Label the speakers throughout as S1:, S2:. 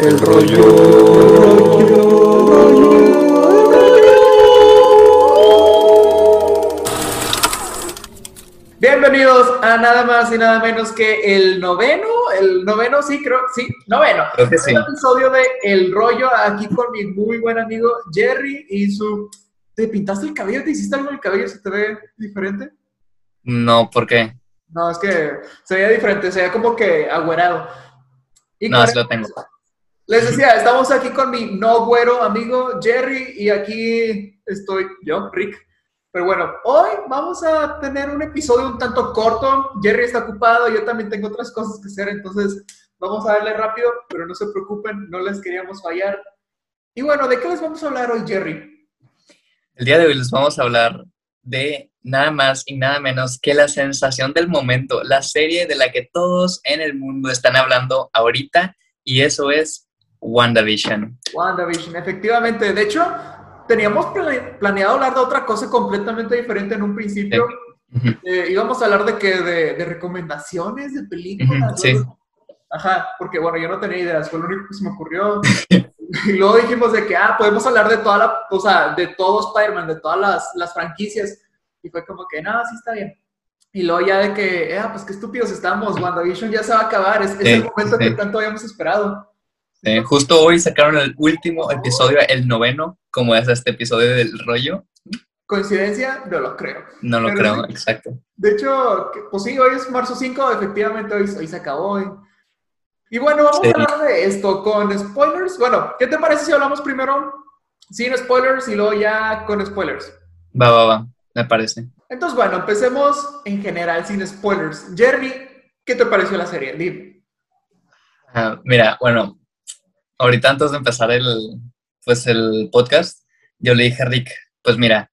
S1: El rollo. Bienvenidos a nada más y nada menos que el noveno, el noveno, sí, creo, sí, noveno.
S2: Creo que sí.
S1: Un episodio de El Rollo, aquí con mi muy buen amigo Jerry y su... ¿Te pintaste el cabello? ¿Te hiciste algo en el cabello? ¿Se te ve diferente?
S2: No, ¿por qué?
S1: No, es que se veía diferente, se veía como que agüerado. Y
S2: No, sí lo tengo.
S1: Les decía, estamos aquí con mi no güero amigo Jerry y aquí estoy yo, Rick. Pero bueno, hoy vamos a tener un episodio un tanto corto. Jerry está ocupado, yo también tengo otras cosas que hacer, entonces vamos a darle rápido, pero no se preocupen, no les queríamos fallar. Y bueno, ¿de qué les vamos a hablar hoy, Jerry?
S2: El día de hoy les vamos a hablar de nada más y nada menos que la sensación del momento, la serie de la que todos en el mundo están hablando ahorita, y eso es WandaVision.
S1: WandaVision, efectivamente. De hecho, teníamos plane- planeado hablar de otra cosa completamente diferente en un principio.
S2: Ujú.
S1: Eh, íbamos a hablar de que de, de recomendaciones de películas.
S2: Sí.
S1: Ajá, porque bueno, yo no tenía ideas, fue lo único que se me ocurrió. y luego dijimos de que, ah, podemos hablar de toda la, o sea, de todo Spider-Man, de todas las, las franquicias. Y fue como que, no, sí está bien. Y luego ya de que, ah, pues qué estúpidos estamos, WandaVision ya se va a acabar, es, es
S2: Sí,
S1: el momento
S2: sí.
S1: que tanto habíamos esperado.
S2: Eh, justo hoy sacaron el último episodio, el noveno, como es este episodio del rollo.
S1: ¿Coincidencia? No lo creo.
S2: No lo
S1: Pero
S2: creo,
S1: sí.
S2: exacto.
S1: De hecho, pues sí, hoy es marzo 5, efectivamente hoy, hoy se acabó. hoy. Y bueno, vamos
S2: Sí.
S1: a hablar de esto con spoilers. Bueno, ¿qué te parece si hablamos primero sin spoilers y luego ya con spoilers?
S2: Va, va, va, me parece.
S1: Entonces, bueno, empecemos en general sin spoilers. Jeremy, ¿qué te pareció la serie? Dime.
S2: Ah, mira, bueno, ahorita antes de empezar el, pues el podcast, yo le dije a Rick, pues mira,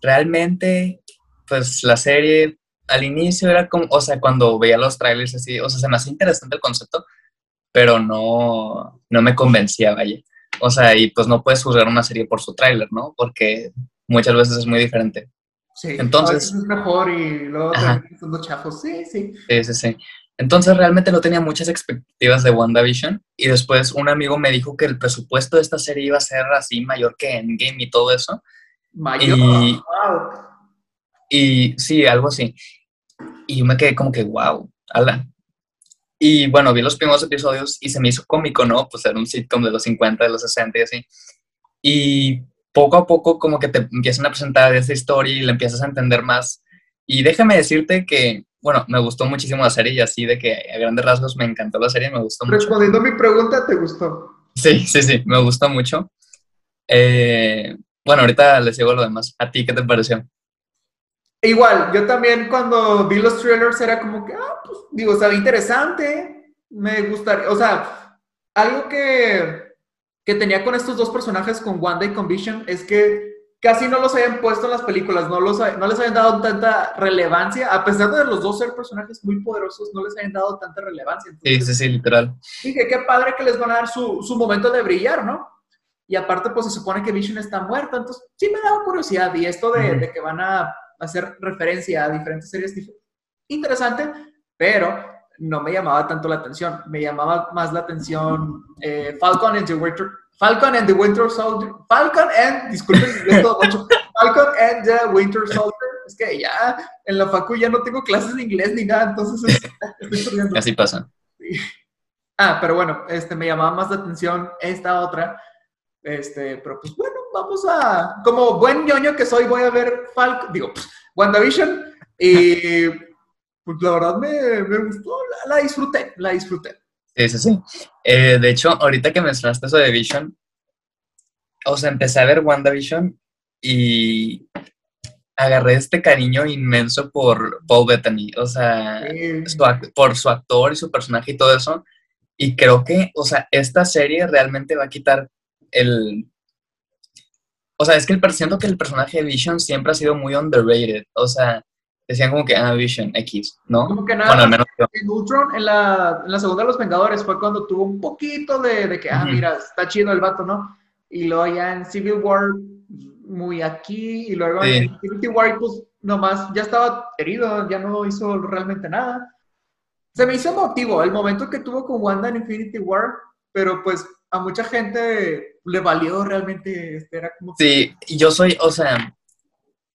S2: realmente, pues la serie al inicio era como, o sea, cuando veía los trailers así, o sea, se me hacía interesante el concepto, pero no, no me convencía, vaya. O sea, y pues no puedes juzgar una serie por su tráiler, ¿no? Porque muchas veces es muy diferente.
S1: Sí.
S2: Entonces-
S1: es mejor y luego chafos. Sí, sí.
S2: Sí, sí, sí. Entonces realmente no tenía muchas expectativas de WandaVision y después un amigo me dijo que el presupuesto de esta serie iba a ser así mayor que Endgame y todo eso.
S1: Mayor.
S2: Y-
S1: Wow.
S2: Y sí, algo así. Y yo me quedé como que, wow, ala. Y bueno, vi los primeros episodios y se me hizo cómico, ¿no? Pues era un sitcom de los 50, de los 60 y así. Y poco a poco como que te empiezan a presentar esa historia y la empiezas a entender más. Y déjame decirte que, bueno, me gustó muchísimo la serie y así de que a grandes rasgos me encantó la serie, me gustó mucho.
S1: Respondiendo a mi pregunta, ¿te gustó?
S2: Sí, sí, sí, me gustó mucho. Eh, bueno, ahorita les digo lo demás. ¿A ti qué te pareció?
S1: Igual, yo también cuando vi los trailers era como que, ah, pues, digo, estaba interesante, me gustaría, o sea, algo que, que tenía con estos dos personajes, con Wanda y con Vision, es que casi no los habían puesto en las películas, no, los, no les habían dado tanta relevancia, a pesar de los dos ser personajes muy poderosos, no les habían dado tanta relevancia.
S2: Sí,
S1: Entonces,
S2: sí, sí, literal.
S1: dije, qué padre que les van a dar su, su momento de brillar, ¿no? Y aparte, pues se supone que Vision está muerta, entonces sí me daba curiosidad. Y esto de,
S2: Ujú.
S1: de que van a hacer referencia a diferentes series interesante, pero no me llamaba tanto la atención. Me llamaba más la atención eh, Falcon and the Winter Falcon and the Winter Soldier. Falcon and, disculpen, inglés todo mucho. Falcon and the Winter Soldier. Es que ya en la facu ya no tengo clases de inglés ni nada, entonces es- estoy estudiando.
S2: Así pasa.
S1: Ah, pero bueno, este, me llamaba más la atención esta otra. Este, pero pues bueno, vamos a. Como buen ñoño que soy, voy a ver Falcon, digo, pff, WandaVision. Y pues la verdad me, me gustó, la, la disfruté, la disfruté.
S2: Sí, sí, sí. Eh, de hecho, ahorita que mencionaste eso de Vision, o sea, empecé a ver WandaVision y agarré este cariño inmenso por Paul Bettany, o sea, su por su actor y su personaje y todo eso. Y creo que, o sea, esta serie realmente va a quitar el... O sea, es que el, siento que el personaje de Vision siempre ha sido muy underrated. O sea, decían como que, ah, Vision, X, ¿no?
S1: como que nada,
S2: Bueno, al menos yo.
S1: en Ultron, en la, en la segunda de los Vengadores, fue cuando tuvo un poquito de, de que, ah, mira, está chido el vato, ¿no? Y luego ya en Civil War, muy aquí, y luego
S2: Sí.
S1: en Infinity War, pues nomás ya estaba herido, ya no hizo realmente nada. Se me hizo emotivo el momento que tuvo con Wanda en Infinity War. pero pues a mucha gente le valió realmente, este, era como...
S2: Sí, yo soy, o sea,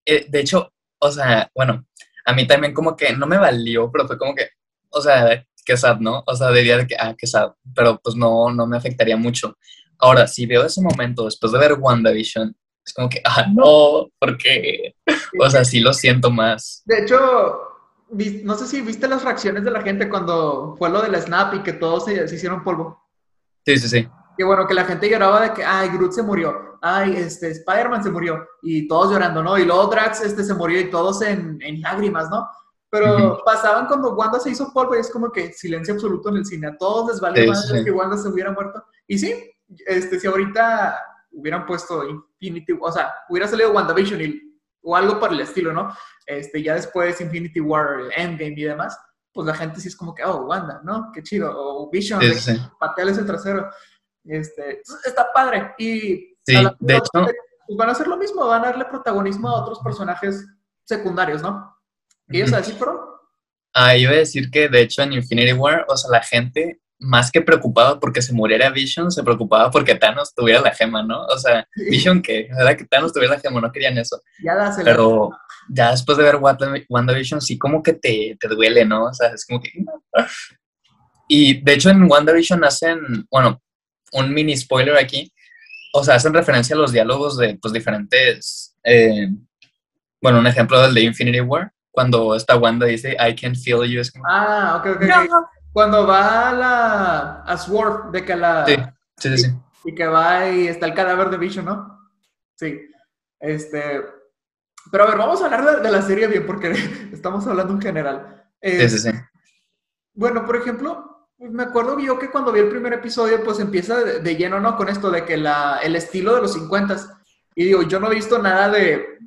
S2: eh, de hecho, o sea, bueno, a mí también como que no me valió, pero fue como que, o sea, que sad, ¿no? O sea, diría que, ah, que sad, pero pues no, no me afectaría mucho. Ahora, si veo ese momento después de ver WandaVision, es como que, ah, no, porque, o sea, sí lo siento más.
S1: De hecho, no sé si viste las reacciones de la gente cuando fue lo del snap y que todos se, hicieron polvo.
S2: Sí, sí, sí.
S1: Que bueno, que la gente lloraba de que, ay, Groot se murió, ay, este, Spider-Man se murió, y todos llorando, ¿no? Y luego Drax este, se murió y todos en, en lágrimas, ¿no? Pero pasaban cuando Wanda se hizo polvo y es como que silencio absoluto en el cine. A todos les vale más que Wanda se hubiera muerto. Y sí, este, si ahorita hubieran puesto Infinity, o sea, hubiera salido WandaVision y, o algo para el estilo, ¿no? Este, ya después Infinity War, Endgame y demás, pues la gente sí es como que, oh, Wanda, ¿no? Qué chido. O Vision, sí, sí. el trasero. Este, está padre. Y
S2: sí, de hecho,
S1: pues van a hacer lo mismo, van a darle protagonismo a otros personajes secundarios, ¿no? ¿Y ellos así fueron?
S2: Ah, iba a decir que de hecho en Infinity War, o sea, la gente más que preocupada porque se muriera Vision, se preocupaba porque Thanos tuviera la gema, ¿no? O sea, Vision que, era que Thanos tuviera la gema, no querían eso.
S1: Ya
S2: Pero ya después de ver WandaVision, sí como que te, te duele, ¿no? O sea, es como que... Y de hecho en WandaVision hacen, bueno, un mini spoiler aquí, o sea, hacen referencia a los diálogos de pues diferentes, eh, bueno, un ejemplo del de Infinity War, cuando esta Wanda dice, I can feel you.
S1: Ah, ok, ok. Cuando va a la a Swarf, de que la...
S2: Sí, sí, sí.
S1: Y, que va y está el cadáver de Vision, ¿no? Sí. Este... Pero a ver, vamos a hablar de, la serie bien, porque estamos hablando en general.
S2: sí, sí, sí.
S1: Bueno, por ejemplo, me acuerdo yo que cuando vi el primer episodio, pues empieza de, lleno, ¿no? Con esto de que la, el estilo de los 50 Y digo, yo no he visto nada de,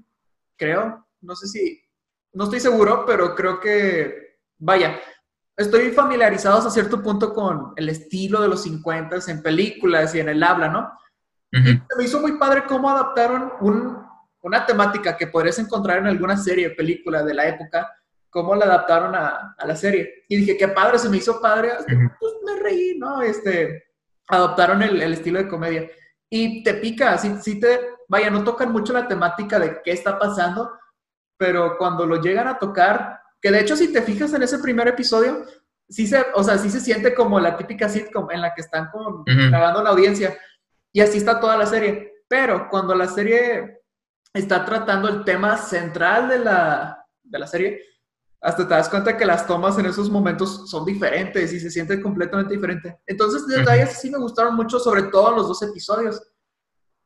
S1: creo, no sé si, no estoy seguro, pero creo que, vaya, estoy familiarizado hasta cierto punto con el estilo de los 50 en películas y en el habla, ¿no? Me hizo muy padre cómo adaptaron una temática que podrías encontrar en alguna serie, película de la época, cómo la adaptaron a, la serie. Y dije, qué padre, se me hizo padre. Pues me reí, ¿no? Este, adoptaron el, estilo de comedia. Y te pica, sí, sí te, vaya, no tocan mucho la temática de qué está pasando, pero cuando lo llegan a tocar, que de hecho si te fijas en ese primer episodio, sí se, o sea, sí se siente como la típica sitcom en la que están con, la audiencia. Y así está toda la serie. Pero cuando la serie está tratando el tema central de la, de la serie, hasta te das cuenta que las tomas en esos momentos son diferentes y se siente completamente diferente. Entonces, detalles sí me gustaron mucho, sobre todo en los dos episodios.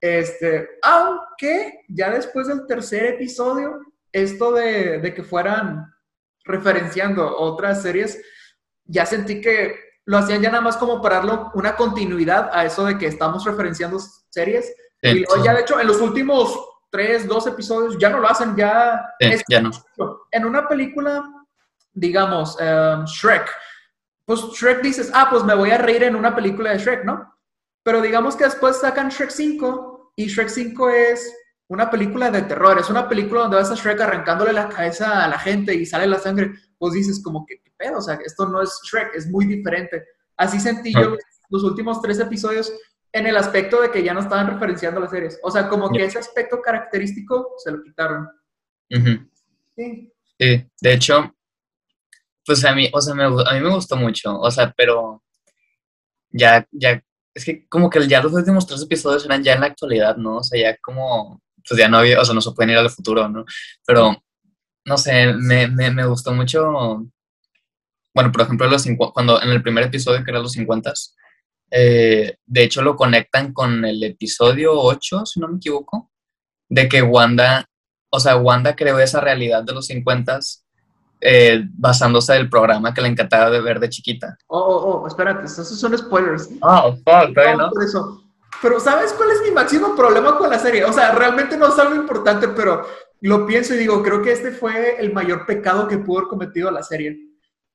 S1: Este, aunque ya después del tercer episodio, esto de, de que fueran referenciando otras series, ya sentí que lo hacían ya nada más como para darle una continuidad a eso de que estamos referenciando series. y ya, de hecho, en los últimos tres, dos episodios ya no lo hacen, ya...
S2: ya no.
S1: En una película, digamos, em, Shrek, pues Shrek dices, ah, pues me voy a reír en una película de Shrek, ¿no? Pero digamos que después sacan Shrek 5 y Shrek 5 es una película de terror, es una película donde vas a Shrek arrancándole la cabeza a la gente y sale la sangre, pues dices como que, ¿qué pedo? O sea, esto no es Shrek, es muy diferente. Así sentí yo los últimos tres episodios en el aspecto de que ya no estaban referenciando las series. O sea, como que ese aspecto característico se lo quitaron.
S2: Sí. Sí, de hecho, pues a mí, o sea, a mí me gustó mucho, o sea, pero ya, ya, es que como que ya los últimos tres episodios eran ya en la actualidad, ¿no? O sea, ya como, pues ya no había, o sea, no se pueden ir al futuro, ¿no? Pero, no sé, me, me, me gustó mucho, bueno, por ejemplo, los cuando en el primer episodio, que era los 50, eh, de hecho, lo conectan con el episodio 8, si no me equivoco, de que Wanda, o sea, Wanda creó esa realidad de los 50 eh, basándose del programa que le encantaba de ver de chiquita.
S1: Oh, oh, oh, espérate, esos son spoilers.
S2: Oh, fuck, no,
S1: Por eso. Pero ¿sabes cuál es mi máximo problema con la serie? O sea, realmente no es algo importante, pero lo pienso y digo, creo que este fue el mayor pecado que pudo haber cometido la serie.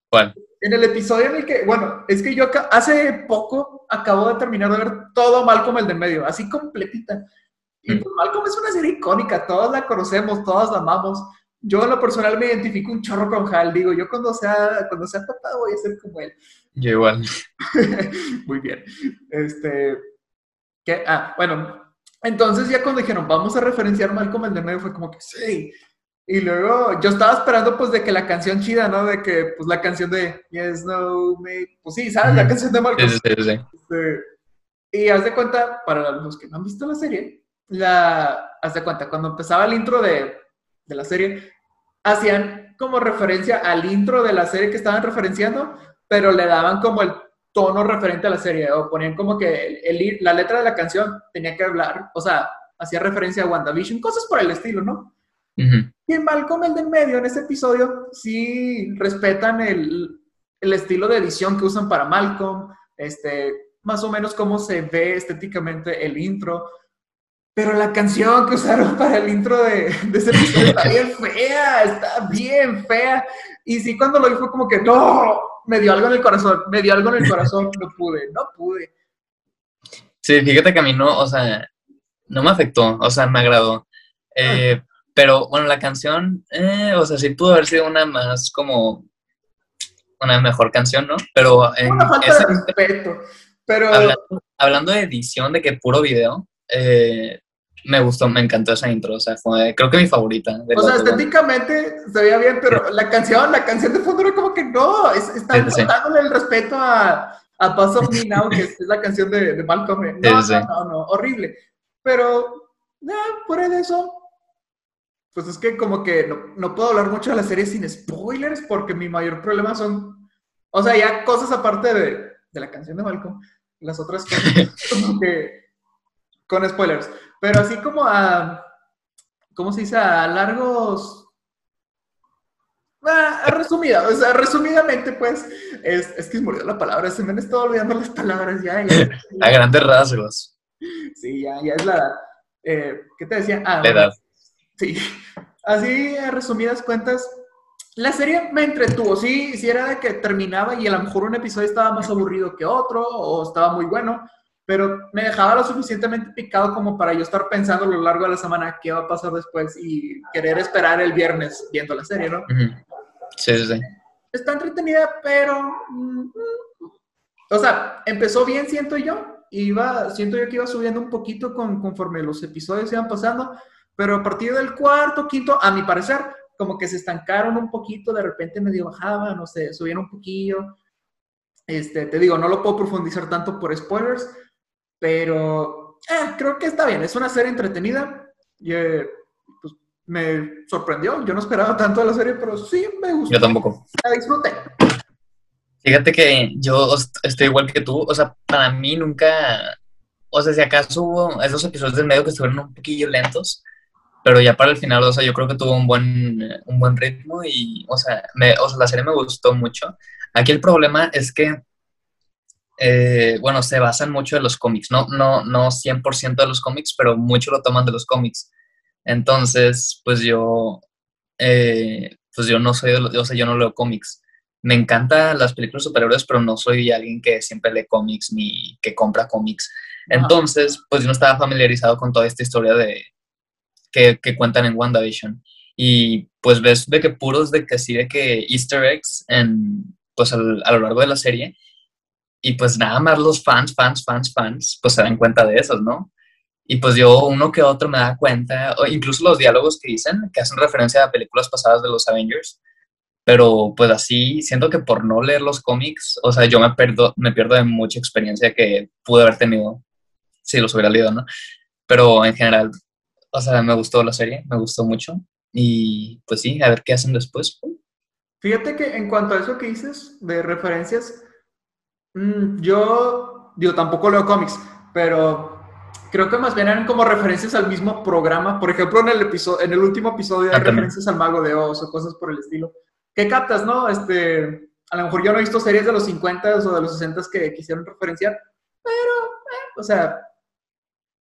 S2: ¿Cuál?
S1: En el episodio en el que, bueno, es que yo hace poco acabo de terminar de ver todo Malcolm el de medio, así completita. Y mm. pues, Malcolm es una serie icónica, todos la conocemos, todos la amamos. Yo en lo personal me identifico un chorro con Hal, digo, yo cuando sea, cuando sea papá voy a ser como él.
S2: Yo igual.
S1: Muy bien. Este, ¿qué? Ah, bueno, entonces ya cuando dijeron, vamos a referenciar Malcolm el de medio, fue como que sí. Y luego yo estaba esperando pues de que la canción chida, ¿no? De que pues la canción de Yes, No, Me... Pues sí, ¿sabes? La canción de Malcolm.
S2: Sí, sí, sí.
S1: Este, y haz de cuenta, para los que no han visto la serie, la, haz de cuenta, cuando empezaba el intro de, de la serie, hacían como referencia al intro de la serie que estaban referenciando, pero le daban como el tono referente a la serie, o ponían como que el, la letra de la canción tenía que hablar, o sea, hacía referencia a WandaVision, cosas por el estilo, ¿no? Y en Malcolm, el del medio, en ese episodio, sí respetan el, el, estilo de edición que usan para Malcolm, este, más o menos cómo se ve estéticamente el intro. Pero la canción que usaron para el intro de, de ese episodio está bien fea, está bien fea. Y sí, cuando lo vi fue como que, no, me dio algo en el corazón, me dio algo en el corazón, no pude, no pude.
S2: Sí, fíjate que a mí no, o sea, no me afectó, o sea, me agradó. Eh, pero bueno, la canción, eh, o sea, sí pudo haber sido una más como una mejor canción, ¿no? Pero
S1: en una falta de respeto. Pero
S2: hablando, de edición, de que puro video, eh, me gustó, me encantó esa intro, o sea, fue creo que mi favorita.
S1: o sea, estéticamente se veía bien, pero la canción, la canción de fondo era como que no, es, están el respeto a, a Pass of Me Now, que es, la canción de, de Malcolm. No, no, no, no, horrible. Pero, fuera de eso, pues es que como que no, no, puedo hablar mucho de la serie sin spoilers, porque mi mayor problema son, o sea, ya cosas aparte de, de la canción de Malcolm, las otras cosas como que con spoilers. Pero así como a, ¿cómo se dice? A largos... Ah, resumida, o sea, resumidamente, pues, es, es que se murió la palabra, se me han estado olvidando las palabras ya.
S2: a grandes rasgos.
S1: Sí, ya, ya es la edad. Eh, ¿Qué te decía? Ah,
S2: la edad.
S1: Sí. Así, a resumidas cuentas, la serie me entretuvo. Sí, sí era de que terminaba y a lo mejor un episodio estaba más aburrido que otro o estaba muy bueno, pero me dejaba lo suficientemente picado como para yo estar pensando a lo largo de la semana qué va a pasar después y querer esperar el viernes viendo la serie, ¿no?
S2: Sí, sí, sí.
S1: Está entretenida, pero... Mm, o sea, empezó bien, siento yo. Iba, siento yo que iba subiendo un poquito con, conforme los episodios iban pasando, pero a partir del cuarto, quinto, a mi parecer, como que se estancaron un poquito, de repente medio bajaban, no sé, subieron un poquillo. Este, te digo, no lo puedo profundizar tanto por spoilers, pero eh, creo que está bien, es una serie entretenida. Y, eh, pues, me sorprendió, yo no esperaba tanto de la serie, pero sí me gustó.
S2: Yo tampoco.
S1: La disfruté.
S2: Fíjate que yo estoy igual que tú, o sea, para mí nunca, o sea, si acaso hubo esos episodios del medio que estuvieron un poquillo lentos, pero ya para el final, o sea, yo creo que tuvo un buen, un buen ritmo y, o sea, me, o sea, la serie me gustó mucho. Aquí el problema es que eh, bueno, se basan mucho en los cómics, no, no, no 100% de los cómics, pero mucho lo toman de los cómics. Entonces, pues yo, eh, pues yo no soy, o sea, yo no leo cómics. Me encantan las películas superhéroes, pero no soy alguien que siempre lee cómics ni que compra cómics. Entonces, pues yo no estaba familiarizado con toda esta historia de que, cuentan en WandaVision. Y pues ves de que puros de que sí, de que easter eggs en, pues a lo largo de la serie y pues nada más los fans, fans, fans, fans, pues se dan cuenta de esos, ¿no? Y pues yo uno que otro me da cuenta, o incluso los diálogos que dicen, que hacen referencia a películas pasadas de los Avengers, pero pues así, siento que por no leer los cómics, o sea, yo me, perdo, me pierdo de mucha experiencia que pude haber tenido si los hubiera leído, ¿no? Pero en general, o sea, me gustó la serie, me gustó mucho, y pues sí, a ver qué hacen después.
S1: Fíjate que en cuanto a eso que dices de referencias, Mm, yo, digo, tampoco leo cómics, pero creo que más bien eran como referencias al mismo programa. Por ejemplo, en el, episodio, en el último episodio hay ah, referencias al Mago de Oz o cosas por el estilo. ¿Qué captas, no? Este, a lo mejor yo no he visto series de los 50 o de los 60 que quisieron referenciar, pero, eh, o sea,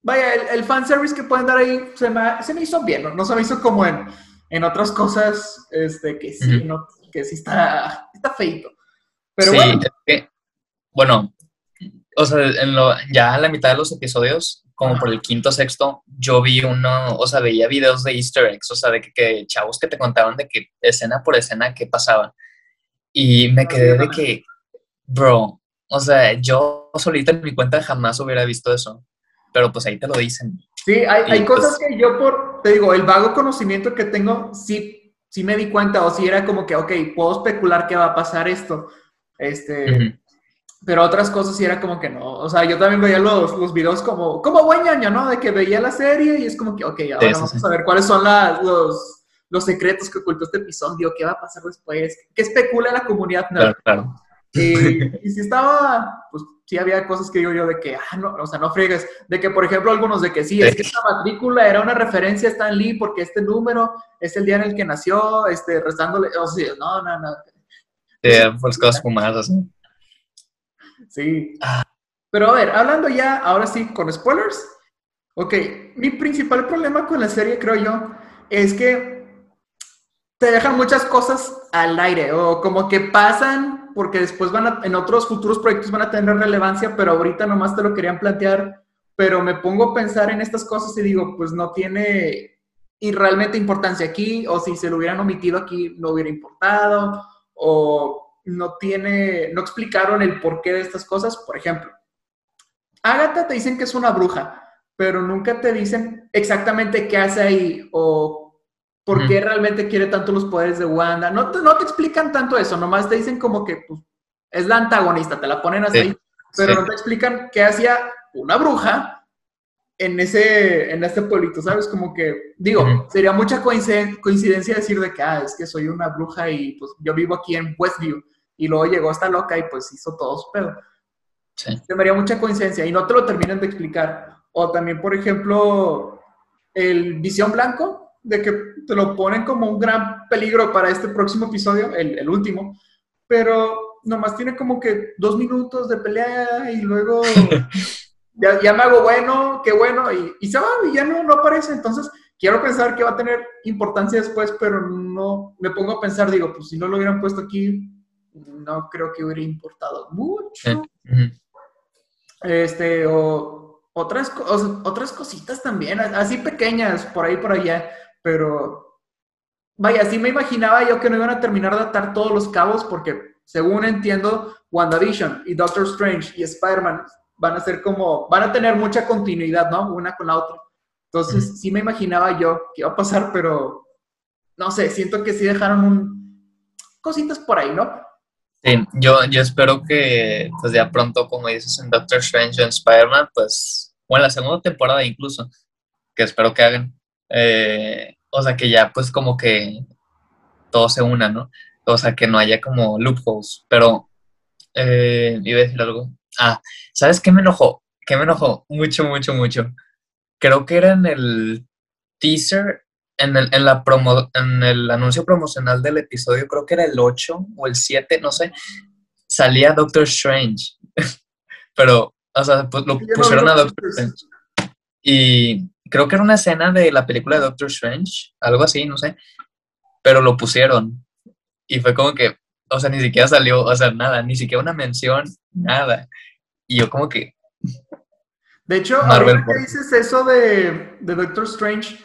S1: vaya, el, el fanservice que pueden dar ahí se me, se me hizo bien, ¿no? No se me hizo como en, en otras cosas este, que sí, ¿no? que sí está, está feito. Pero bueno
S2: bueno, o sea, en lo, ya en la mitad de los episodios, como por el quinto, sexto, yo vi uno, o sea, veía videos de easter eggs, o sea, de que, chavos que te contaban de que escena por escena qué pasaba. Y me quedé de que, Bro, o sea, yo solita en mi cuenta jamás hubiera visto eso. Pero pues ahí te lo dicen.
S1: Sí, hay, hay
S2: pues
S1: cosas que yo por, te digo, el vago conocimiento que tengo, sí, sí me di cuenta, o si era como que, ok, puedo especular que va a pasar esto. Este,
S2: Ujú.
S1: pero otras cosas sí era como que no. O sea, yo también veía los, los videos como, como buen ñoño, ¿no? De que veía la serie y es como que, ok, ahora
S2: sí,
S1: vamos
S2: sí.
S1: a ver cuáles son las, los, los secretos que ocultó este episodio, qué va a pasar después, qué especula la comunidad nerd.
S2: Claro, claro.
S1: Y, y si estaba, pues sí había cosas que digo yo de que, ah, no, o sea, no fregues, de que por ejemplo algunos de que sí, es que esta matrícula era una referencia a Stan Lee porque este número es el día en el que nació, este, restándole, o sea, no, no, no,
S2: Sí, pues cosas fumadas.
S1: sí.
S2: Ah.
S1: Pero a ver, hablando ya, ahora sí, con spoilers, ok, mi principal problema con la serie, creo yo, es que te dejan muchas cosas al aire o como que pasan porque después van a, en otros futuros proyectos van a tener relevancia, pero ahorita nomás te lo querían plantear, pero me pongo a pensar en estas cosas y digo, pues no tiene y realmente importancia aquí, o si se lo hubieran omitido aquí no hubiera importado, o no tiene, no explicaron el porqué de estas cosas, por ejemplo. Agatha te dicen que es una bruja, pero nunca te dicen exactamente qué hace ahí o por qué realmente quiere tanto los poderes de Wanda. No te, no te explican tanto eso, nomás te dicen como que pues, es la antagonista, te la ponen así,
S2: Sí,
S1: pero
S2: sí.
S1: no te explican qué hacía una bruja en ese, en este pueblito, ¿sabes? Como que, digo, sería mucha coinciden- coincidencia decir de que, ah, es que soy una bruja y pues yo vivo aquí en Westview y luego llegó esta loca y pues hizo todo su pedo
S2: Sí.
S1: se me haría mucha coincidencia y no te lo terminan de explicar. O también, por ejemplo, el visión blanco, de que te lo ponen como un gran peligro para este próximo episodio, el, el último, pero nomás tiene como que dos minutos de pelea y luego ya, ya me hago bueno, qué bueno, y, y se va y ya no, no aparece. Entonces, quiero pensar que va a tener importancia después, pero no me pongo a pensar, digo, pues si no lo hubieran puesto aquí, no creo que hubiera importado mucho.
S2: Ujú.
S1: Este, o otras, otras cositas también, así pequeñas, por ahí, por allá, pero vaya, así me imaginaba yo que no iban a terminar de atar todos los cabos, porque según entiendo, WandaVision y Doctor Strange y Spider-Man van a ser como, van a tener mucha continuidad, ¿no? Una con la otra. Entonces, sí me imaginaba yo que iba a pasar, pero no sé, siento que sí dejaron un... cositas por ahí, ¿no?
S2: Sí, yo, yo espero que, pues ya pronto, como dices en Doctor Strange o en Spider-Man, pues, o en la segunda temporada incluso, que espero que hagan, eh, o sea, que ya pues como que todo se una, ¿no? O sea, que no haya como loopholes, pero, eh, iba a decir algo. Ah, ¿sabes qué me enojó? ¿Qué me enojó? Mucho, mucho, mucho. Creo que era en el teaser, en el, en la promo, en el anuncio promocional del episodio, creo que era el 8 o el 7, no sé, salía Doctor Strange. Pero, o sea, pues lo pusieron a
S1: Doctor
S2: Doctor Strange. Y creo que era una escena de la película de Doctor Strange, algo así, no sé. Pero lo pusieron. Y fue como que, o sea, ni siquiera salió, o sea, nada, ni siquiera una mención, nada. Y yo como que,
S1: De hecho,
S2: Marvel
S1: ahorita que dices eso de, de Doctor Strange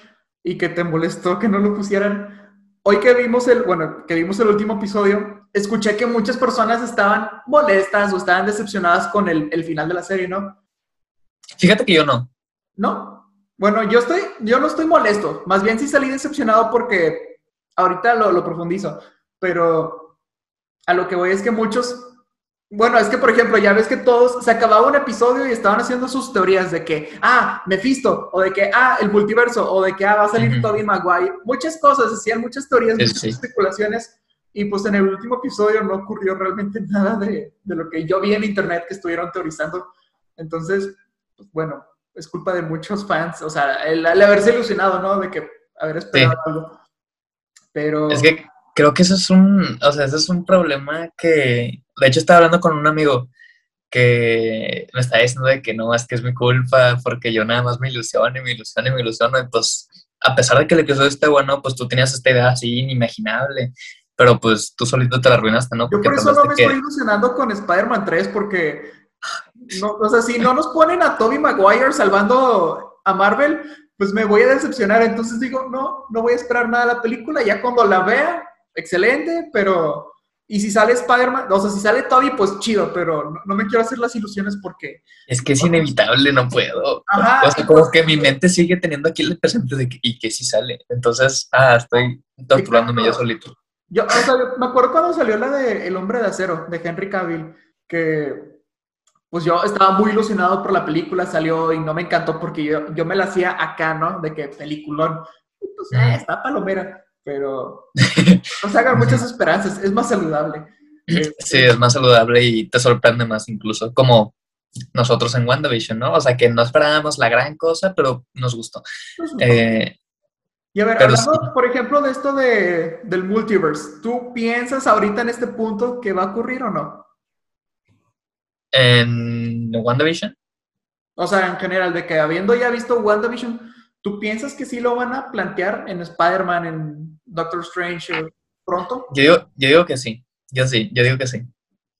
S1: y que te molestó que no lo pusieran, hoy que vimos el, bueno, que vimos el último episodio, escuché que muchas personas estaban molestas o estaban decepcionadas con el, el final de la serie, ¿no?
S2: fíjate que yo no.
S1: ¿No? Bueno, yo estoy, yo no estoy molesto, más bien sí salí decepcionado porque ahorita lo, lo profundizo, pero a lo que voy es que muchos, bueno, es que por ejemplo, ya ves que todos, se acababa un episodio y estaban haciendo sus teorías de que, ah, Mephisto, o de que, ah, el multiverso, o de que, ah, va a salir
S2: Ujú.
S1: Tobey Maguire, muchas cosas, hacían muchas teorías,
S2: Sí,
S1: muchas
S2: sí.
S1: especulaciones, y pues en el último episodio no ocurrió realmente nada de, de lo que yo vi en internet que estuvieron teorizando, entonces, pues bueno, es culpa de muchos fans, o sea, el, el haberse ilusionado, ¿no? De que haber esperado algo. Pero.
S2: Es que creo que eso es un, o sea, eso es un problema que, de hecho estaba hablando con un amigo que me está diciendo de que no, es que es mi culpa, porque yo nada más me ilusiono y me ilusiono y me ilusiono, y pues a pesar de que el episodio esté bueno, pues tú tenías esta idea así inimaginable, pero pues tú solito te la arruinaste, ¿no?
S1: Yo por eso no me
S2: pensaste
S1: estoy ilusionando con Spider-Man 3, porque. No, o sea, si no nos ponen a Tobey Maguire salvando a Marvel, pues me voy a decepcionar. Entonces digo, no, no voy a esperar nada de la película. Ya cuando la vea, excelente, pero Y si sale Spider-Man, o sea, si sale Toby, pues chido, pero no, me quiero hacer las ilusiones porque...
S2: Es que es inevitable, no puedo. Ajá, o sea, como que mi mente sigue teniendo aquí el presente de que, y que si sale. Entonces, ah, estoy torturándome yo solito.
S1: Yo, o sea, me acuerdo cuando salió la de El Hombre de Acero, de Henry Cavill, que pues yo estaba muy ilusionado por la película, salió y no me encantó porque yo, yo me la hacía acá, ¿no? De que peliculón. Pues, eh, está palomera, pero no se hagan muchas esperanzas, es más saludable.
S2: Sí, es más saludable y te sorprende más incluso, como nosotros en WandaVision, ¿no? O sea, que no esperábamos la gran cosa, pero nos gustó. Pues
S1: eh, y a ver, hablando, por ejemplo, de esto de, del multiverse, ¿tú piensas ahorita en este punto que va a ocurrir o no?
S2: En WandaVision?
S1: O sea, en general, de que habiendo ya visto WandaVision, ¿tú piensas que sí lo van a plantear en Spider-Man, en Doctor Strange pronto?
S2: Yo digo, yo digo que sí, yo sí, yo digo que sí.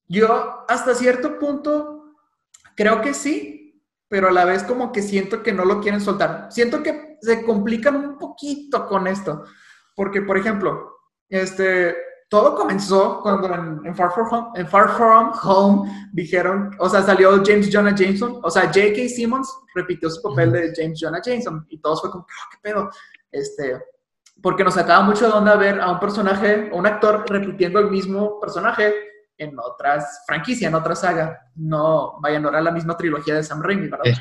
S1: Yo hasta cierto punto creo que sí, pero a la vez como que siento que no lo quieren soltar. Siento que se complican un poquito con esto, porque por ejemplo, este, todo comenzó cuando en, Far, From Home, en Far From Home dijeron, o sea, salió James Jonah Jameson, o sea, J.K. Simmons repitió su papel de James Jonah Jameson y todos fue como, oh, ¿qué pedo? Este, porque nos sacaba mucho de onda ver a un personaje, un actor repitiendo el mismo personaje en otras franquicias, en otra saga. No, vaya, no era la misma trilogía de Sam Raimi, ¿verdad?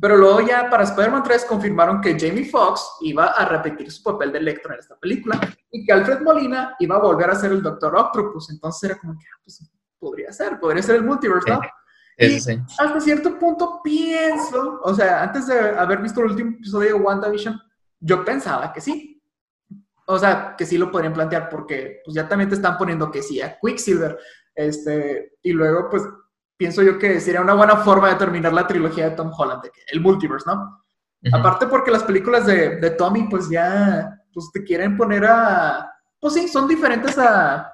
S1: Pero luego ya para Spider-Man 3 confirmaron que Jamie Foxx iba a repetir su papel de Electro en esta película y que Alfred Molina iba a volver a ser el Doctor Octopus. Entonces era como que, ah, pues podría ser, podría ser el multiverse, ¿no? y hasta cierto punto pienso, o sea, antes de haber visto el último episodio de WandaVision, yo pensaba que sí. O sea, que sí lo podrían plantear porque pues ya también te están poniendo que sí a Quicksilver. Este, y luego pues pienso yo que sería una buena forma de terminar la trilogía de Tom Holland, el multiverse, ¿no? Aparte porque las películas de, de, Tommy, pues ya, pues te quieren poner a, pues sí, son diferentes a,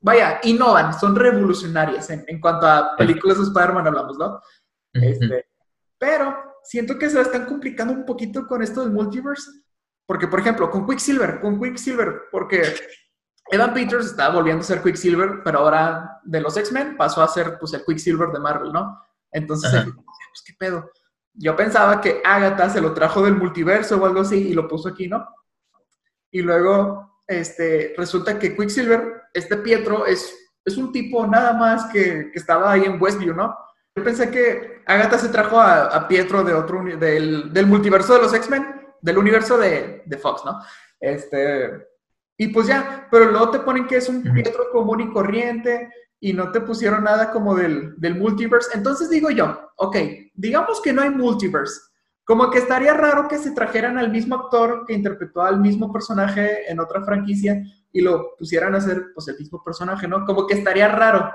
S1: vaya, innovan, son revolucionarias en, en cuanto a películas de Spider-Man hablamos, ¿no? este, pero siento que se la están complicando un poquito con esto del multiverse, porque por ejemplo, con Quicksilver, con Quicksilver, porque Evan Peters estaba volviendo a ser Quicksilver, pero ahora de los X-Men pasó a ser pues el Quicksilver de Marvel, ¿no? Entonces, pues qué pedo. Yo pensaba que Agatha se lo trajo del multiverso o algo así y lo puso aquí, ¿no? Y luego, este, resulta que Quicksilver, este Pietro, es, es un tipo nada más que, que estaba ahí en Westview, ¿no? Yo pensé que Agatha se trajo a, a Pietro de otro, del, del multiverso de los X-Men, del universo de, de Fox, ¿no? Este, y pues ya, pero luego te ponen que es un Pietro común y corriente y no te pusieron nada como del, del multiverse. Entonces digo yo, ok, digamos que no hay multiverse. Como que estaría raro que se trajeran al mismo actor que interpretó al mismo personaje en otra franquicia y lo pusieran a hacer pues el mismo personaje, ¿no? Como que estaría raro.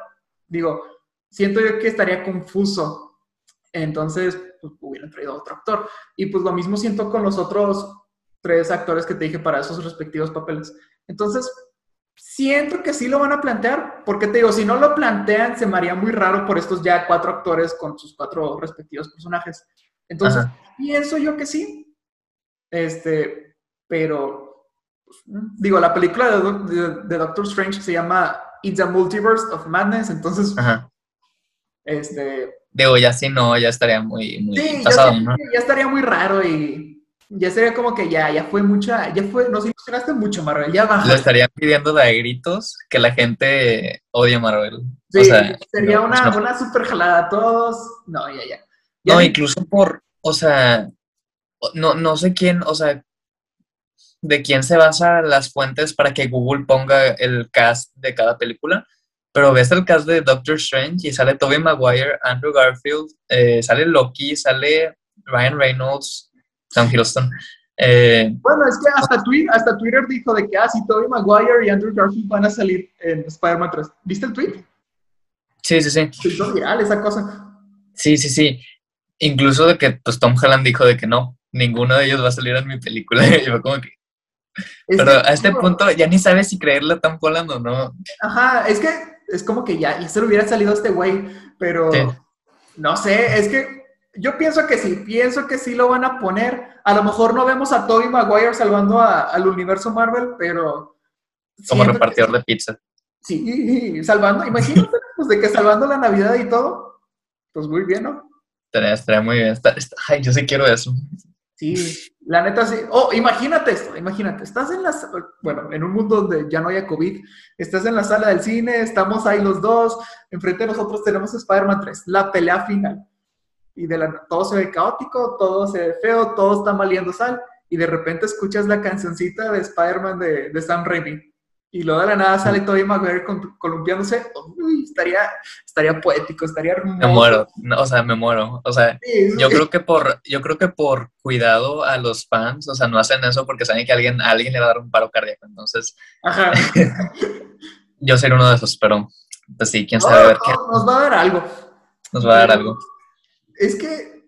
S1: Digo, siento yo que estaría confuso. Entonces, pues hubieran traído a otro actor. Y pues lo mismo siento con los otros tres actores que te dije para esos respectivos papeles. Entonces, siento que sí lo van a plantear, porque te digo, si no lo plantean, se me haría muy raro por estos ya cuatro actores con sus cuatro respectivos personajes. Entonces, pienso yo que sí. Este, pero, pues, digo, la película de, Doctor Strange se llama It's a Multiverse of Madness, entonces, este...
S2: Digo, ya sí, no, ya estaría muy, muy pasado, ¿no?
S1: Ya estaría muy raro y ya sería como que ya, ya fue mucha, ya fue, nos ilusionaste mucho, Marvel, ya baja.
S2: Lo estarían pidiendo de gritos que la gente odia Marvel.
S1: Sí, sería una, una super jalada a todos. No, ya, ya.
S2: no, incluso por, o sea, no, no sé quién, o sea, de quién se basa las fuentes para que Google ponga el cast de cada película, pero ves el cast de Doctor Strange y sale Tobey Maguire, Andrew Garfield, eh, sale Loki, sale Ryan Reynolds, Sam Hiddleston. Eh,
S1: bueno, es que hasta Twitter, hasta Twitter dijo de que, ah, si Tobey Maguire y Andrew Garfield van a salir en Spider-Man 3. ¿Viste el tweet?
S2: Sí, sí, sí.
S1: Se hizo viral esa cosa.
S2: Sí, sí, sí. Incluso de que pues, Tom Holland dijo de que no, ninguno de ellos va a salir en mi película. y yo como que... Pero a este punto ya ni sabes si creerle a Tom Holland o no.
S1: Ajá, es que es como que ya, y se le hubiera salido a este güey, pero no sé, es que yo pienso que sí, pienso que sí lo van a poner. A lo mejor no vemos a Tobey Maguire salvando al universo Marvel, pero
S2: Como repartidor de pizza.
S1: Sí, salvando, imagínate, pues de que salvando la Navidad y todo, pues muy bien, ¿no?
S2: Estaría, muy bien. ay, yo sí quiero eso.
S1: Sí, la neta sí. Oh, imagínate esto, imagínate, estás en la, bueno, en un mundo donde ya no haya COVID, estás en la sala del cine, estamos ahí los dos, enfrente de nosotros tenemos Spider-Man 3, la pelea final. Y de la, todo se ve caótico, todo se ve feo, todo está maliendo sal, y de repente escuchas la cancioncita de Spider-Man de, de Sam Raimi y luego de la nada sale Tobey Maguire columpiándose, uy, estaría, estaría poético, estaría hermoso.
S2: Me muero, o sea, me muero. O sea, yo creo que por, yo creo que por cuidado a los fans, o sea, no hacen eso porque saben que alguien, alguien le va a dar un paro cardíaco. Entonces, Ajá. yo seré uno de esos, pero pues sí, quién sabe ver qué.
S1: Nos va a dar algo.
S2: Nos va a dar algo.
S1: Es que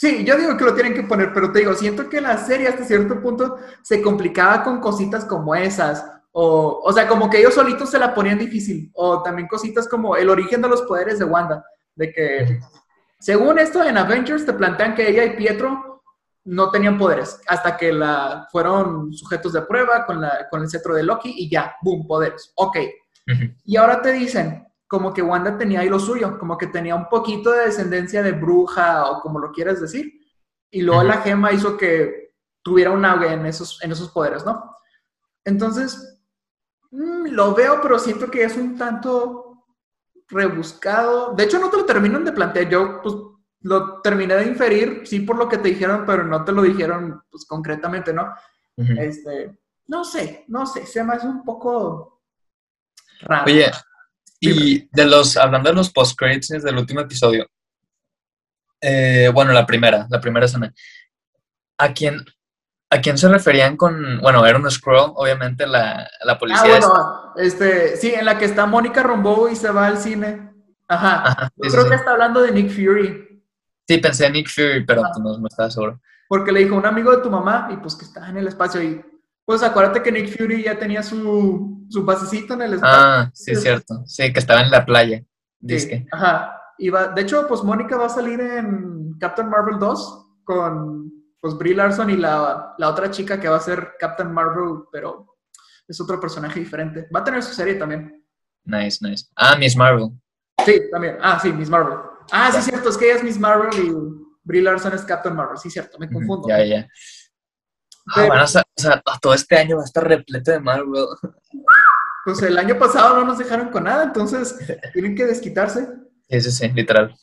S1: Sí, yo digo que lo tienen que poner, pero te digo, siento que la serie hasta cierto punto se complicaba con cositas como esas, o, o sea, como que ellos solitos se la ponían difícil. O también cositas como el origen de los poderes de Wanda. De que, según esto, en Avengers te plantean que ella y Pietro no tenían poderes. Hasta que la, fueron sujetos de prueba con, la, con el cetro de Loki y ya, boom, poderes. Ok. Y ahora te dicen como que Wanda tenía ahí lo suyo, como que tenía un poquito de descendencia de bruja o como lo quieras decir. Y luego la gema hizo que tuviera un auge en esos, en esos poderes, ¿no? Entonces, Mm, lo veo, pero siento que es un tanto rebuscado. De hecho, no te lo terminan de plantear. Yo, pues, lo terminé de inferir, sí, por lo que te dijeron, pero no te lo dijeron, pues, concretamente, ¿no? Este, no sé, no sé, se me hace un poco raro.
S2: Oye, y de los, hablando de los post-credits del último episodio, eh, bueno, la primera, la primera escena, ¿a quién, ¿A quién se referían con, bueno, era un scroll, obviamente, la, la policía? Ah,
S1: bueno, este, sí, en la que está Mónica Rombo y se va al cine. Ajá. Yo creo que está hablando de Nick Fury.
S2: Sí, pensé en Nick Fury, pero no, no, estaba seguro.
S1: Porque le dijo un amigo de tu mamá y pues que está en el espacio y pues acuérdate que Nick Fury ya tenía su, su basecito en el espacio.
S2: Ah, sí, es cierto. Sí, que estaba en la playa.
S1: Sí, ajá. Y va, de hecho, pues Mónica va a salir en Captain Marvel 2 con pues Brie Larson y la, otra chica que va a ser Captain Marvel, pero es otro personaje diferente. Va a tener su serie también.
S2: Nice, nice. Ah, Miss Marvel.
S1: Sí, también. Ah, sí, Miss Marvel. Ah, sí, cierto, es que ella es Miss Marvel y Brie Larson es Captain Marvel. Sí, cierto, me confundo.
S2: Ya, ya. Ah, o sea, todo este año va a estar repleto de Marvel.
S1: Pues el año pasado no nos dejaron con nada, entonces tienen que desquitarse.
S2: Sí, sí, sí, literal.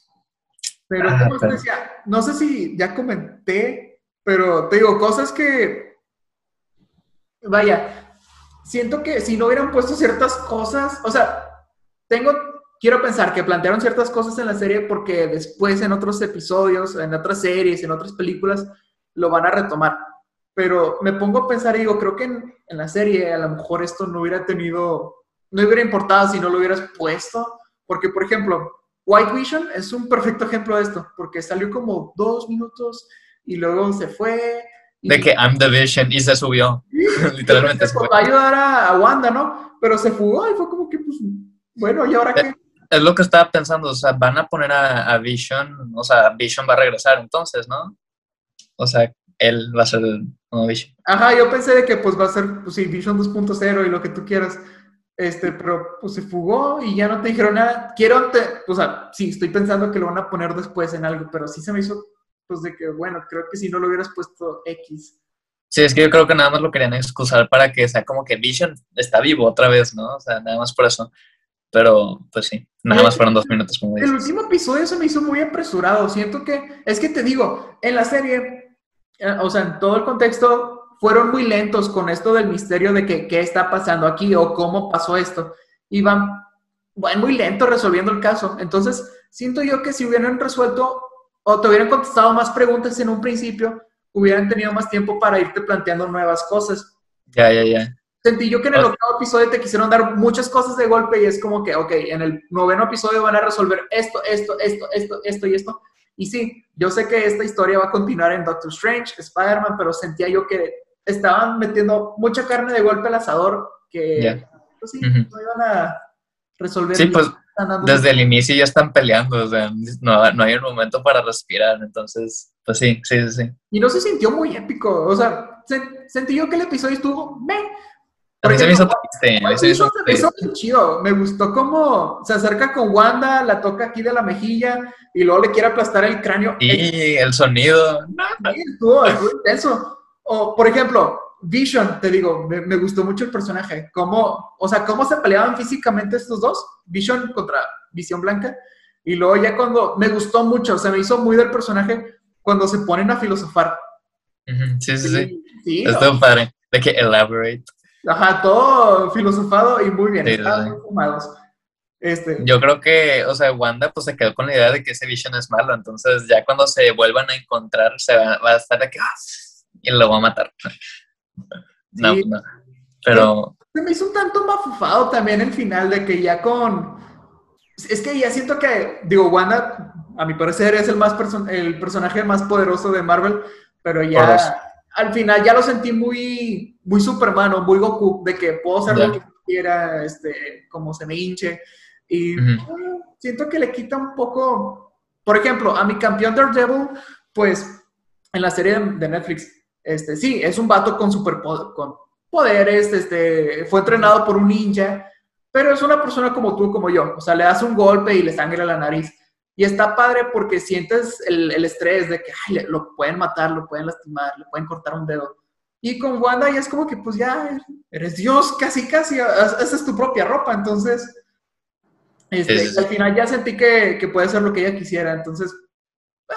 S1: Pero, ah, como te decía, no sé si ya comenté pero te digo, cosas que, vaya, siento que si no hubieran puesto ciertas cosas, o sea, tengo, quiero pensar que plantearon ciertas cosas en la serie porque después en otros episodios, en otras series, en otras películas, lo van a retomar. Pero me pongo a pensar y digo, creo que en, en la serie a lo mejor esto no hubiera tenido, no hubiera importado si no lo hubieras puesto, porque por ejemplo, White Vision es un perfecto ejemplo de esto, porque salió como dos minutos y luego se fue.
S2: de que I'm the Vision y se subió. Literalmente
S1: se fue. Va a ayudar a, Wanda, ¿no? Pero se fugó y fue como que, pues, bueno, ¿y ahora qué?
S2: Es lo que estaba pensando, o sea, van a poner a, Vision, o sea, Vision va a regresar entonces, ¿no? O sea, él va a ser el nuevo Vision.
S1: Ajá, yo pensé de que pues va a ser, pues sí, Vision 2.0 y lo que tú quieras. Este, pero pues se fugó y ya no te dijeron nada. Quiero, te, o sea, sí, estoy pensando que lo van a poner después en algo, pero sí se me hizo pues de que, bueno, creo que si no lo hubieras puesto X.
S2: Sí, es que yo creo que nada más lo querían excusar para que sea como que Vision está vivo otra vez, ¿no? O sea, nada más por eso. Pero, pues sí, nada más fueron dos minutos, como
S1: El último episodio se me hizo muy apresurado. Siento que, es que te digo, en la serie, o sea, en todo el contexto, fueron muy lentos con esto del misterio de que qué está pasando aquí o cómo pasó esto. Iban bueno, muy lento resolviendo el caso. Entonces, siento yo que si hubieran resuelto o te hubieran contestado más preguntas en un principio, hubieran tenido más tiempo para irte planteando nuevas cosas.
S2: Ya, ya, ya.
S1: Sentí yo que en el octavo episodio te quisieron dar muchas cosas de golpe y es como que, ok, en el noveno episodio van a resolver esto, esto, esto, esto, esto y esto. Y sí, yo sé que esta historia va a continuar en Doctor Strange, Spider-Man, pero sentía yo que estaban metiendo mucha carne de golpe al asador que, pues sí, no iban a resolver.
S2: Sí, pues desde el inicio ya están peleando, o sea, no, no, hay un momento para respirar, entonces, pues sí, sí, sí.
S1: Y no se sintió muy épico, o sea, sentí yo que el episodio estuvo,
S2: A se me hizo triste. se hizo
S1: me hizo chido. Me gustó cómo se acerca con Wanda, la toca aquí de la mejilla y luego le quiere aplastar el cráneo.
S2: Y el sonido.
S1: Sí, estuvo, estuvo intenso. O, por ejemplo, Vision, te digo, me, me gustó mucho el personaje. Cómo, o sea, cómo se peleaban físicamente estos dos. Vision contra Visión Blanca. Y luego ya cuando, me gustó mucho, se me hizo muy del personaje cuando se ponen a filosofar.
S2: Sí, sí, sí.
S1: sí,
S2: Estuvo padre. De que elaborate.
S1: Ajá, todo filosofado y muy bien.
S2: Sí,
S1: estaban muy fumados. Este,
S2: Yo creo que, o sea, Wanda pues se quedó con la idea de que ese Vision es malo, entonces ya cuando se vuelvan a encontrar se va, va a estar de que "Ah", y lo va a matar. No,
S1: Sí.
S2: no. Pero
S1: Se me hizo un tanto mafufado también el final de que ya con... Es que ya siento que, digo, Wanda, a mi parecer, es el, más perso- el personaje más poderoso de Marvel, pero ya al final ya lo sentí muy, muy Superman o muy Goku, de que puedo hacer lo que quiera, este, como se me hinche. Y siento que le quita un poco... Por ejemplo, a mi campeón Daredevil, pues, en la serie de, Netflix, este, sí, es un vato con con poderes, este, fue entrenado por un ninja, pero es una persona como tú, como yo. O sea, le das un golpe y le sangra la nariz. Y está padre porque sientes el, el estrés de que ay, lo pueden matar, lo pueden lastimar, le pueden cortar un dedo. Y con Wanda ya es como que, pues ya eres Dios, casi, casi, ha- haces tu propia ropa. Entonces, este, al final ya sentí que, que puede hacer lo que ella quisiera. Entonces, ah,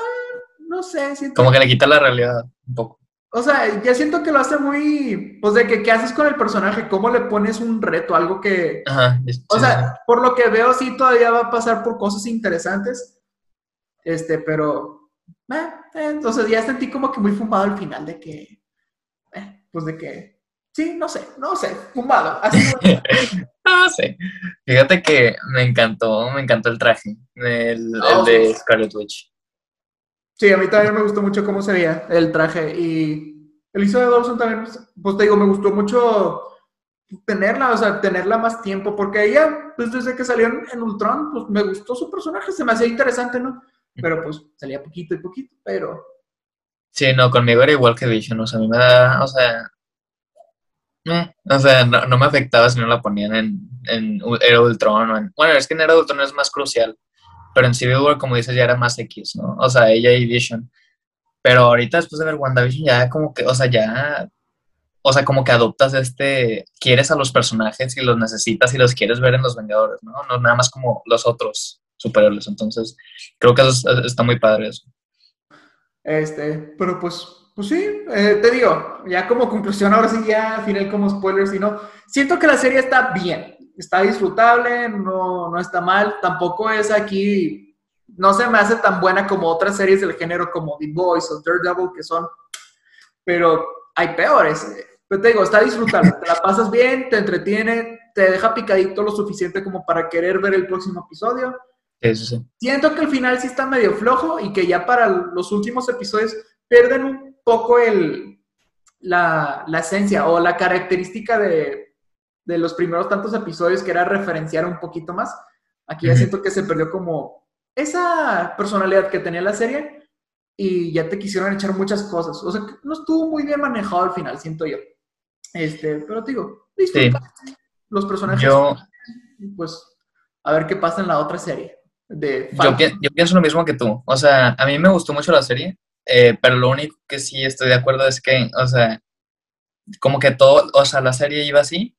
S1: no sé, siento
S2: como que le quita la realidad un poco.
S1: O sea, ya siento que lo hace muy, pues de que qué haces con el personaje, cómo le pones un reto, algo que,
S2: Ajá.
S1: o sea, por lo que veo sí todavía va a pasar por cosas interesantes, este, pero, eh, eh, entonces ya sentí como que muy fumado al final de que, eh, pues de que, sí, no sé, no sé, fumado, así.
S2: sí. No sé. Fíjate que me encantó, me encantó el traje, el, el
S1: Oh,
S2: de. Scarlet Witch.
S1: Sí, a mí también me gustó mucho cómo se veía el traje y Elizabeth Dawson también, pues te digo, me gustó mucho tenerla, o sea, tenerla más tiempo, porque ella, pues desde que salió en, Ultron, pues me gustó su personaje, se me hacía interesante, ¿no? Pero pues salía poquito y poquito, pero
S2: Sí, no, conmigo era igual que Vision, o sea, a mí me da, o sea, o sea, no, no me afectaba si no la ponían en, en Era Ultron o en, bueno, es que en Era Ultron es más crucial, pero en Civil War, como dices, ya era más X, ¿no? O sea, ella y Vision. Pero ahorita después de ver WandaVision ya como que, o sea, ya, o sea, como que adoptas este, quieres a los personajes y los necesitas y los quieres ver en los Vengadores, ¿no? No nada más como los otros superhéroes, entonces creo que eso es- está muy padre eso.
S1: este, pero pues, pues sí, eh, te digo, ya como conclusión, ahora sí ya al final como spoilers y no, siento que la serie está bien, está disfrutable, no, no está mal, tampoco es aquí, no se me hace tan buena como otras series del género como The Boys o Daredevil que son, pero hay peores. Pero te digo, está disfrutable, te la pasas bien, te entretiene, te deja picadito lo suficiente como para querer ver el próximo episodio.
S2: Sí, sí.
S1: Siento que el final sí está medio flojo y que ya para los últimos episodios pierden un poco el, la, la esencia o la característica de, de los primeros tantos episodios que era referenciar un poquito más. Aquí ya siento que se perdió como esa personalidad que tenía la serie y ya te quisieron echar muchas cosas. O sea, no estuvo muy bien manejado al final, siento yo. Este, pero te digo, disfruta los personajes.
S2: Yo,
S1: Pues a ver qué pasa en la otra serie. De
S2: Yo, yo pienso lo mismo que tú. O sea, a mí me gustó mucho la serie, eh, pero lo único que sí estoy de acuerdo es que, o sea, como que todo, o sea, la serie iba así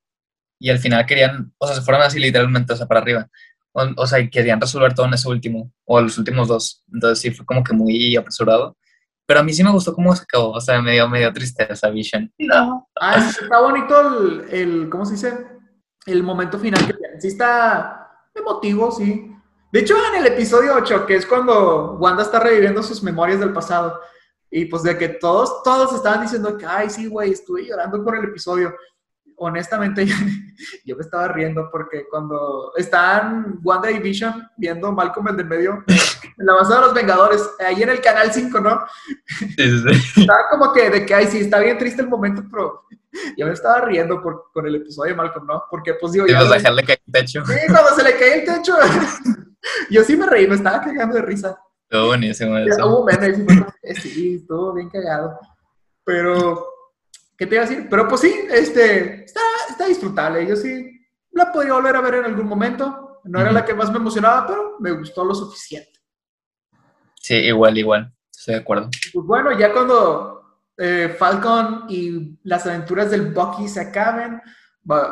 S2: y al final querían, o sea, se fueron así literalmente, o sea, para arriba. O, o sea, querían resolver todo en ese último, o los últimos dos. Entonces sí fue como que muy apresurado. Pero a mí sí me gustó cómo se acabó, o sea, me dio medio tristeza Vision. No.
S1: Ah, está bonito el, el, ¿cómo se dice? El momento final que. Sí está emotivo, sí. De hecho, en el episodio 8, que es cuando Wanda está reviviendo sus memorias del pasado, y pues de que todos, todos estaban diciendo que, ay, sí, güey, estuve llorando con el episodio. Honestamente, yo me estaba riendo porque cuando están Wanda y Vision viendo Malcolm el de medio, en la base de los Vengadores, ahí en el canal 5, ¿no?
S2: Sí, sí.
S1: Estaba como que de que, ay, sí, está bien triste el momento, pero yo me estaba riendo por, con el episodio de Malcolm, ¿no? Porque, pues, digo, ya...
S2: pues
S1: lo-
S2: dejarle caer el techo.
S1: Sí, cuando se le cae el techo, yo sí me reí, me estaba cagando de risa.
S2: Estuvo buenísimo eso.
S1: Hubo un meme, sí, estuvo bien cagado. Pero, ¿qué te iba a decir? Pero, pues sí, este, está, está disfrutable. Yo sí la podría volver a ver en algún momento. No era la que más me emocionaba, pero me gustó lo suficiente.
S2: Sí, igual, igual. Estoy de acuerdo.
S1: Pues bueno, ya cuando eh, Falcon y las aventuras del Bucky se acaben,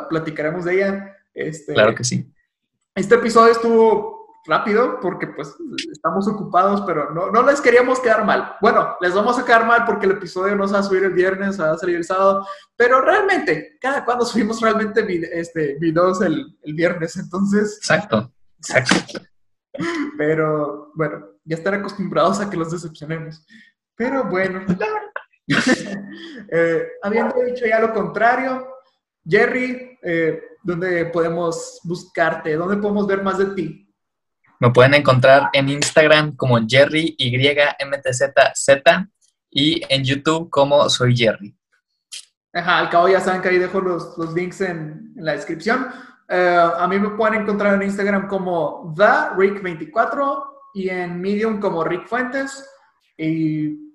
S1: platicaremos de ella. Este,
S2: claro que sí.
S1: Este episodio estuvo rápido porque pues estamos ocupados, pero no, no les queríamos quedar mal. Bueno, les vamos a quedar mal porque el episodio no se va a subir el viernes, va a salir el sábado, pero realmente, cada cuando subimos realmente este, videos el, el viernes, entonces...
S2: Exacto, exacto.
S1: Pero bueno, ya están acostumbrados a que los decepcionemos. Pero bueno, eh, habiendo dicho ya lo contrario, Jerry, eh, ¿dónde podemos buscarte? ¿Dónde podemos ver más de ti?
S2: Me pueden encontrar en Instagram como Jerry YMTZZ y en YouTube como Soy Jerry.
S1: Ajá, al cabo ya saben que ahí dejo los, los links en, la descripción. Uh, a mí me pueden encontrar en Instagram como TheRick24 y en Medium como Rick Fuentes. Y.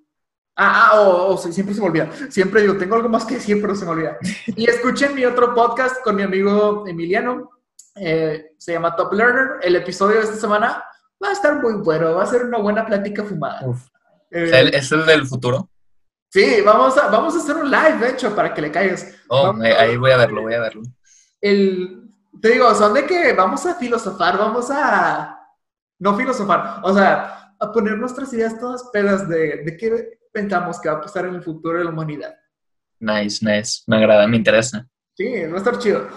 S1: Ah, ah oh, oh, siempre se me olvida. Siempre digo, tengo algo más que decir, pero se me olvida. Y escuchen mi otro podcast con mi amigo Emiliano, eh, se llama Top Learner. El episodio de esta semana va a estar muy bueno, va a ser una buena plática fumada.
S2: Eh, ¿Es el del futuro?
S1: Sí, vamos a, vamos a hacer un live, de hecho, para que le caigas.
S2: Oh, ahí voy a verlo, voy a verlo.
S1: El, te digo, son de que vamos a filosofar, vamos a... No filosofar, o sea, a poner nuestras ideas todas pedas de, de qué pensamos que va a pasar en el futuro de la humanidad.
S2: Nice, nice. Me agrada, me interesa.
S1: Sí, va a estar chido.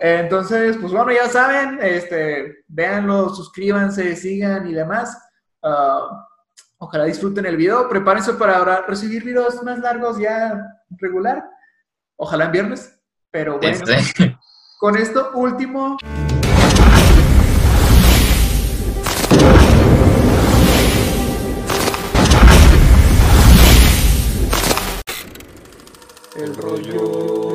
S1: Entonces, pues bueno, ya saben, este, véanlo, suscríbanse, sigan y demás. Ah, ojalá disfruten el video. Prepárense para ahora recibir videos más largos ya regular. Ojalá en viernes. Pero bueno, con esto último. El rollo.